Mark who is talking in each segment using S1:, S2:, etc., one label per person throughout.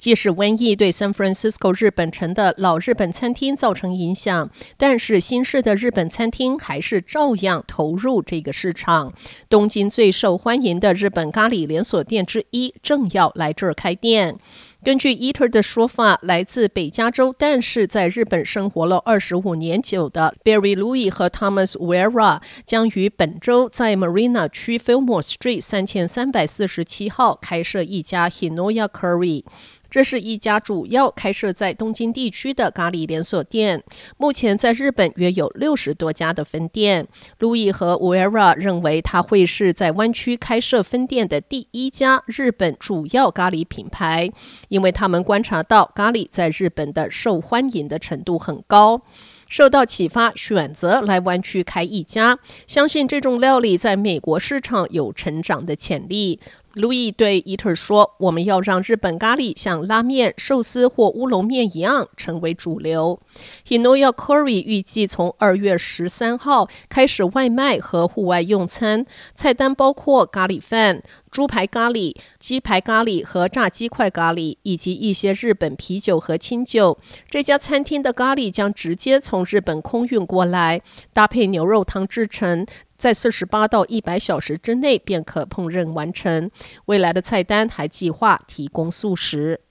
S1: 即使瘟疫对 San Francisco 日本城的老日本餐厅造成影响，但是新式的日本餐厅还是照样投入这个市场。东京最受欢迎的日本咖喱连锁店之一正要来这儿开店。根据 Eater 的说法，来自北加州，但是在日本生活了二十五年久的 Barry Louis 和 Thomas Vera 将于本周在 Marina 区 Fillmore Street 三千三百四十七号开设一家 Hinoya Curry。这是一家主要开设在东京地区的咖喱连锁店，目前在日本约有六十多家的分店。路易和乌埃拉认为，它会是在湾区开设分店的第一家日本主要咖喱品牌，因为他们观察到咖喱在日本的受欢迎的程度很高。受到启发，选择来湾区开一家，相信这种料理在美国市场有成长的潜力。路易对 Eater 说：“我们要让日本咖喱像拉面、寿司或乌龙面一样成为主流。Hinoya Curry 预计从二月十三号开始外卖和户外用餐，菜单包括咖喱饭、猪排咖喱、鸡排咖喱和炸鸡块咖喱，以及一些日本啤酒和清酒。这家餐厅的咖喱将直接从日本空运过来，搭配牛肉汤制成。”在四十八到一百小时之内便可烹饪完成。未来的菜单还计划提供素食。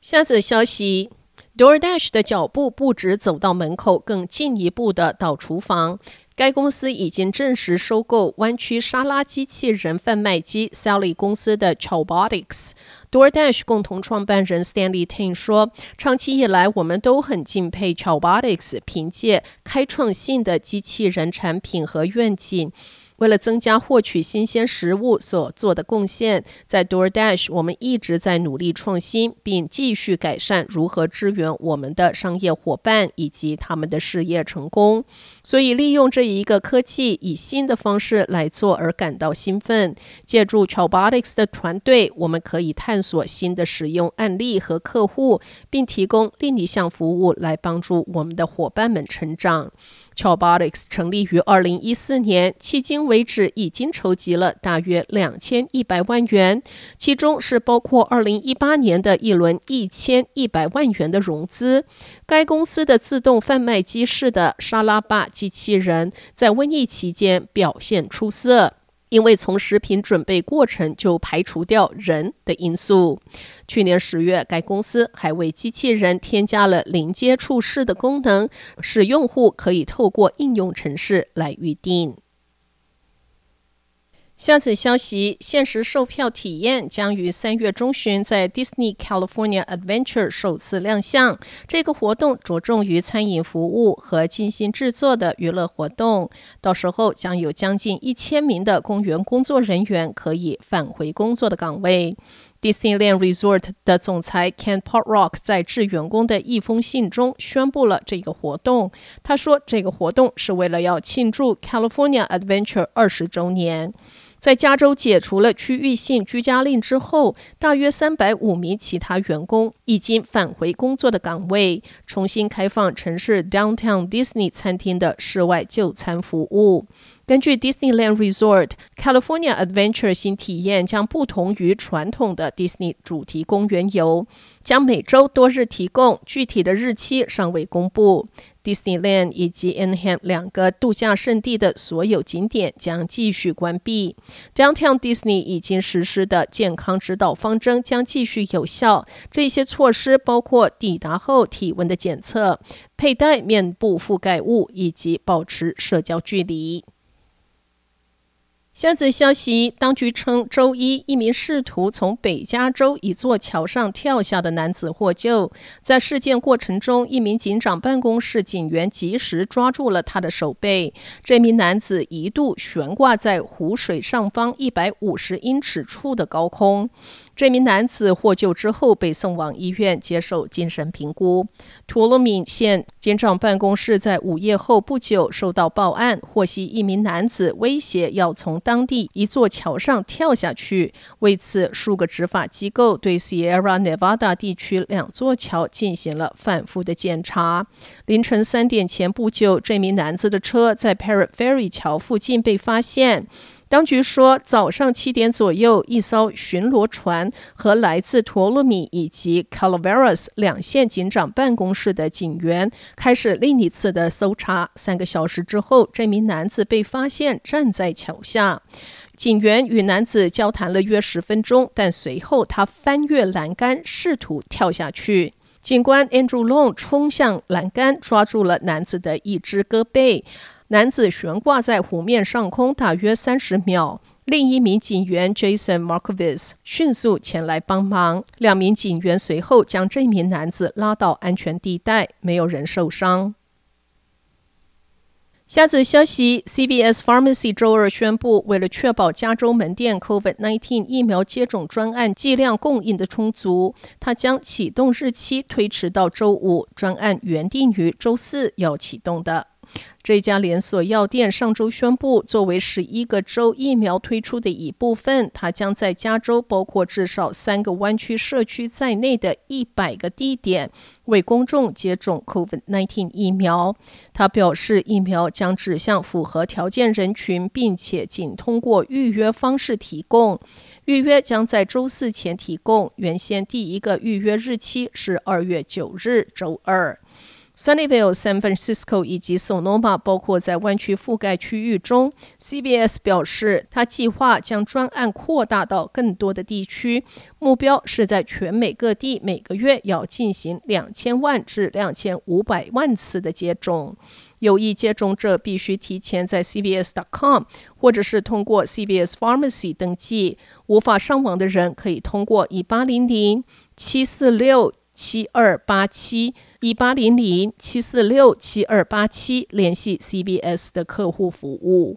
S1: 下则消息：DoorDash 的脚步不止走到门口，更进一步的到厨房。该公司已经证实收购湾区沙拉机器人贩卖机 Sally 公司的 Chobotics。DoorDash 共同创办人 Stanley Tang 说：“长期以来，我们都很敬佩 Chobotics，凭借开创性的机器人产品和愿景。”为了增加获取新鲜食物所做的贡献，在 DoorDash，我们一直在努力创新，并继续改善如何支援我们的商业伙伴以及他们的事业成功。所以，利用这一个科技以新的方式来做而感到兴奋。借助 Chobotics 的团队，我们可以探索新的使用案例和客户，并提供另一项服务来帮助我们的伙伴们成长。Chobotics 成立于二零一四年，迄今为止已经筹集了大约两千一百万元，其中是包括二零一八年的一轮一千一百万元的融资。该公司的自动贩卖机式的沙拉吧机器人在瘟疫期间表现出色。因为从食品准备过程就排除掉人的因素。去年十月，该公司还为机器人添加了零接触式的功能，使用户可以透过应用程式来预定。下次消息，限时售票体验将于三月中旬在 Disney California Adventure 首次亮相。这个活动着重于餐饮服务和精心制作的娱乐活动。到时候将有将近一千名的公园工作人员可以返回工作的岗位。Disneyland Resort 的总裁 Ken Potrock 在致员工的一封信中宣布了这个活动。他说：“这个活动是为了要庆祝 California Adventure 二十周年。”在加州解除了区域性居家令之后，大约三百五名其他员工已经返回工作的岗位，重新开放城市 Downtown Disney 餐厅的室外就餐服务。根据 Disneyland Resort California Adventure 新体验将不同于传统的 Disney 主题公园游，将每周多日提供，具体的日期尚未公布。Disneyland 以及 Anaheim 两个度假胜地的所有景点将继续关闭。Downtown Disney 已经实施的健康指导方针将继续有效。这些措施包括抵达后体温的检测、佩戴面部覆盖物以及保持社交距离。下则消息，当局称，周一一名试图从北加州一座桥上跳下的男子获救。在事件过程中，一名警长办公室警员及时抓住了他的手背。这名男子一度悬挂在湖水上方一百五十英尺处的高空。这名男子获救之后被送往医院接受精神评估。图罗敏县警长办公室在午夜后不久收到报案，获悉一名男子威胁要从当地一座桥上跳下去。为此，数个执法机构对 Sierra Nevada 地区两座桥进行了反复的检查。凌晨三点前不久，这名男子的车在 Parrot Ferry 桥附近被发现。当局说，早上七点左右，一艘巡逻船和来自托洛米以及 Calaveras 两县警长办公室的警员开始另一次的搜查。三个小时之后，这名男子被发现站在桥下。警员与男子交谈了约十分钟，但随后他翻越栏杆，试图跳下去。警官 Andrew Long 冲向栏杆，抓住了男子的一只胳膊。男子悬挂在湖面上空大约三十秒，另一名警员 Jason Markovitz 迅速前来帮忙。两名警员随后将这名男子拉到安全地带，没有人受伤。下则消息：CVS Pharmacy 周二宣布，为了确保加州门店 COVID-19 疫苗接种专案剂量供应的充足，它将启动日期推迟到周五，专案原定于周四要启动的。这家连锁药店上周宣布，作为十一个州疫苗推出的一部分，它将在加州包括至少三个湾区社区在内的一百个地点为公众接种 COVID-19 疫苗。他表示，疫苗将指向符合条件人群，并且仅通过预约方式提供。预约将在周四前提供，原先第一个预约日期是二月九日，周二。Sunnyvale、San Francisco 以及 Sonoma 包括在湾区覆盖区域中。，CBS 表示，他计划将专案扩大到更多的地区，目标是在全美各地每个月要进行两千万至两千五百万次的接种。有意接种者必须提前在 CBS.com 或者是通过 CBS Pharmacy 登记。无法上网的人可以通过一八零零七四六七二八七。一八零零七四六七二八七联系 C B S 的客户服务。